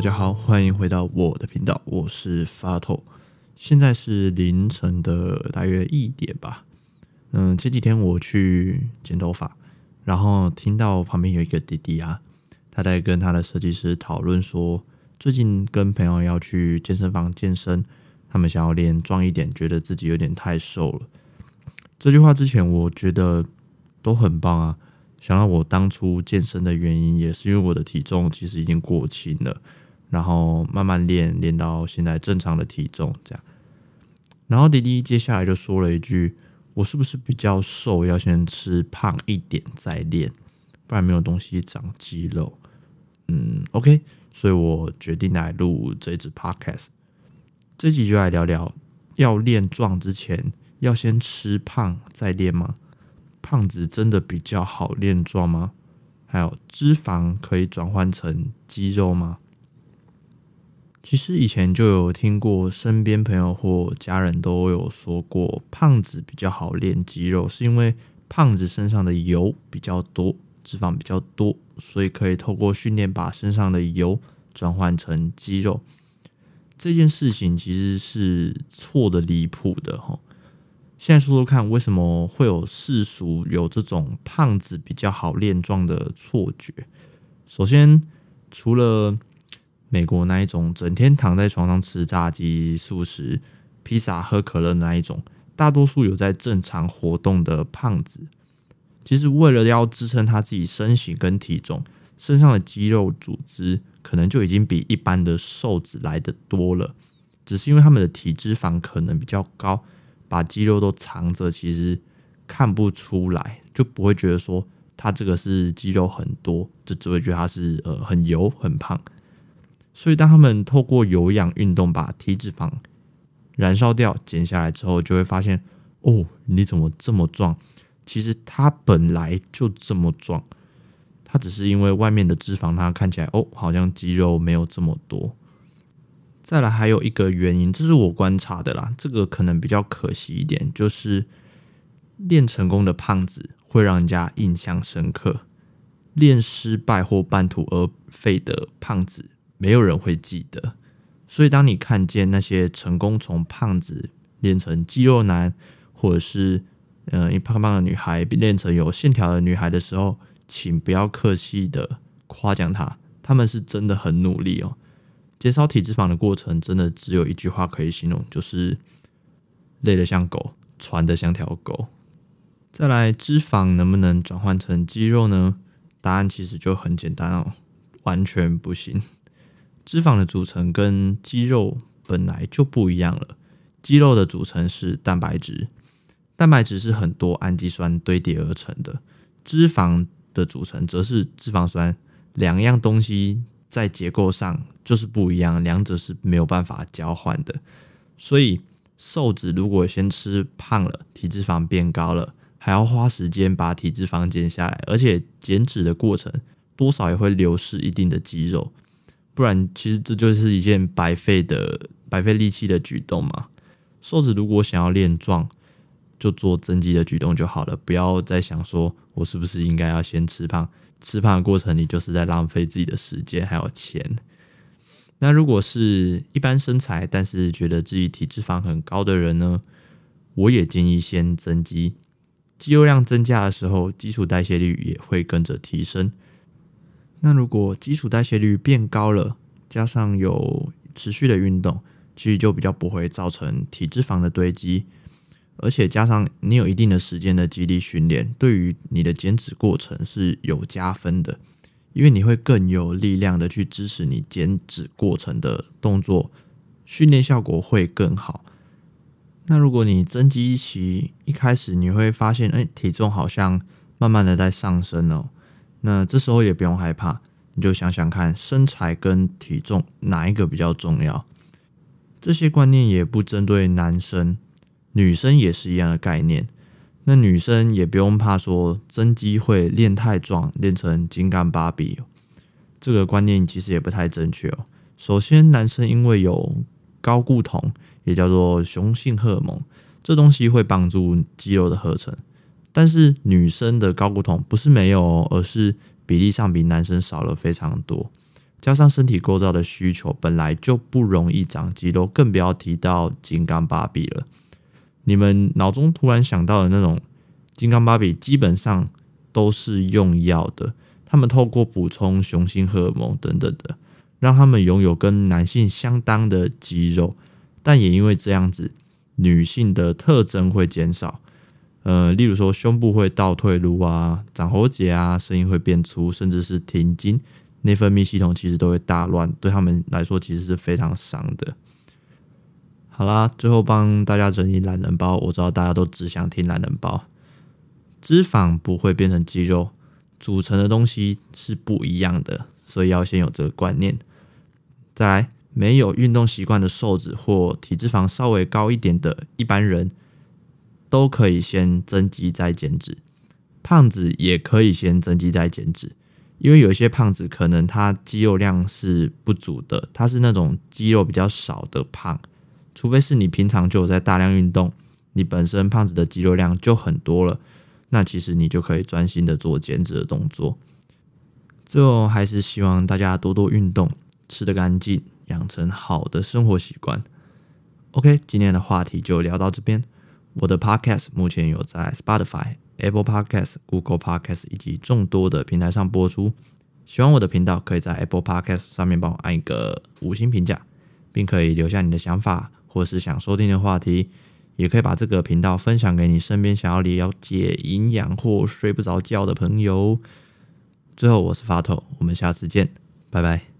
大家好，欢迎回到我的频道，我是发透。现在是凌晨的大约一点吧。嗯，前几天我去剪头发，然后听到旁边有一个弟弟啊，他在跟他的设计师讨论说，最近跟朋友要去健身房健身，他们想要练壮一点，觉得自己有点太瘦了。这句话之前我觉得都很棒啊。想到我当初健身的原因，也是因为我的体重其实已经过轻了，然后慢慢练练到现在正常的体重这样。然后弟弟接下来就说了一句：“我是不是比较瘦，要先吃胖一点再练，不然没有东西长肌肉。”嗯，OK，所以我决定来录这支 Podcast。这集就来聊聊，要练壮之前要先吃胖再练吗？胖子真的比较好练壮吗？还有脂肪可以转换成肌肉吗？其实以前就有听过，身边朋友或家人都有说过，胖子比较好练肌肉，是因为胖子身上的油比较多，脂肪比较多，所以可以透过训练把身上的油转换成肌肉。这件事情其实是错的离谱的哈。现在说说看，为什么会有世俗有这种胖子比较好练壮的错觉？首先，除了美国那一种整天躺在床上吃炸鸡、素食、披萨、喝可乐那一种，大多数有在正常活动的胖子，其实为了要支撑他自己身形跟体重，身上的肌肉组织可能就已经比一般的瘦子来得多了，只是因为他们的体脂肪可能比较高。把肌肉都藏着，其实看不出来，就不会觉得说他这个是肌肉很多，就只会觉得他是呃很油很胖。所以当他们透过有氧运动把体脂肪燃烧掉、减下来之后，就会发现哦，你怎么这么壮？其实他本来就这么壮，他只是因为外面的脂肪，他看起来哦，好像肌肉没有这么多。再来还有一个原因，这是我观察的啦，这个可能比较可惜一点，就是练成功的胖子会让人家印象深刻，练失败或半途而废的胖子没有人会记得。所以当你看见那些成功从胖子练成肌肉男，或者是嗯一胖胖的女孩练成有线条的女孩的时候，请不要客气的夸奖她，他们是真的很努力哦。减少体脂肪的过程，真的只有一句话可以形容，就是累得像狗，喘得像条狗。再来，脂肪能不能转换成肌肉呢？答案其实就很简单哦，完全不行。脂肪的组成跟肌肉本来就不一样了。肌肉的组成是蛋白质，蛋白质是很多氨基酸堆叠而成的。脂肪的组成则是脂肪酸，两样东西。在结构上就是不一样，两者是没有办法交换的。所以瘦子如果先吃胖了，体脂肪变高了，还要花时间把体脂肪减下来，而且减脂的过程多少也会流失一定的肌肉，不然其实这就是一件白费的白费力气的举动嘛。瘦子如果想要练壮，就做增肌的举动就好了，不要再想说我是不是应该要先吃胖。吃胖的过程，你就是在浪费自己的时间还有钱。那如果是一般身材，但是觉得自己体脂肪很高的人呢？我也建议先增肌。肌肉量增加的时候，基础代谢率也会跟着提升。那如果基础代谢率变高了，加上有持续的运动，其实就比较不会造成体脂肪的堆积。而且加上你有一定的时间的肌力训练，对于你的减脂过程是有加分的，因为你会更有力量的去支持你减脂过程的动作，训练效果会更好。那如果你增肌期一开始你会发现，哎，体重好像慢慢的在上升哦，那这时候也不用害怕，你就想想看，身材跟体重哪一个比较重要？这些观念也不针对男生。女生也是一样的概念，那女生也不用怕说增肌会练太壮，练成金刚芭比，这个观念其实也不太正确哦。首先，男生因为有睾固酮，也叫做雄性荷尔蒙，这东西会帮助肌肉的合成，但是女生的睾固酮不是没有哦，而是比例上比男生少了非常多。加上身体构造的需求本来就不容易长肌肉，更不要提到金刚芭比了。你们脑中突然想到的那种金刚芭比，基本上都是用药的。他们透过补充雄性荷尔蒙等等的，让他们拥有跟男性相当的肌肉，但也因为这样子，女性的特征会减少。呃，例如说胸部会倒退噜啊，长喉结啊，声音会变粗，甚至是停经。内分泌系统其实都会大乱，对他们来说其实是非常伤的。好啦，最后帮大家整理懒人包。我知道大家都只想听懒人包。脂肪不会变成肌肉，组成的东西是不一样的，所以要先有这个观念。再来，没有运动习惯的瘦子或体脂肪稍微高一点的一般人，都可以先增肌再减脂。胖子也可以先增肌再减脂。因为有些胖子可能他肌肉量是不足的，他是那种肌肉比较少的胖，除非是你平常就有在大量运动，你本身胖子的肌肉量就很多了，那其实你就可以专心的做减脂的动作。最后还是希望大家多多运动，吃得干净，养成好的生活习惯。OK，今天的话题就聊到这边。我的 Podcast 目前有在 Spotify。Apple Podcast、Google Podcast 以及众多的平台上播出。喜欢我的频道，可以在 Apple Podcast 上面帮我按一个五星评价，并可以留下你的想法或是想收听的话题，也可以把这个频道分享给你身边想要了解营养或睡不着觉的朋友。最后，我是法头，我们下次见，拜拜。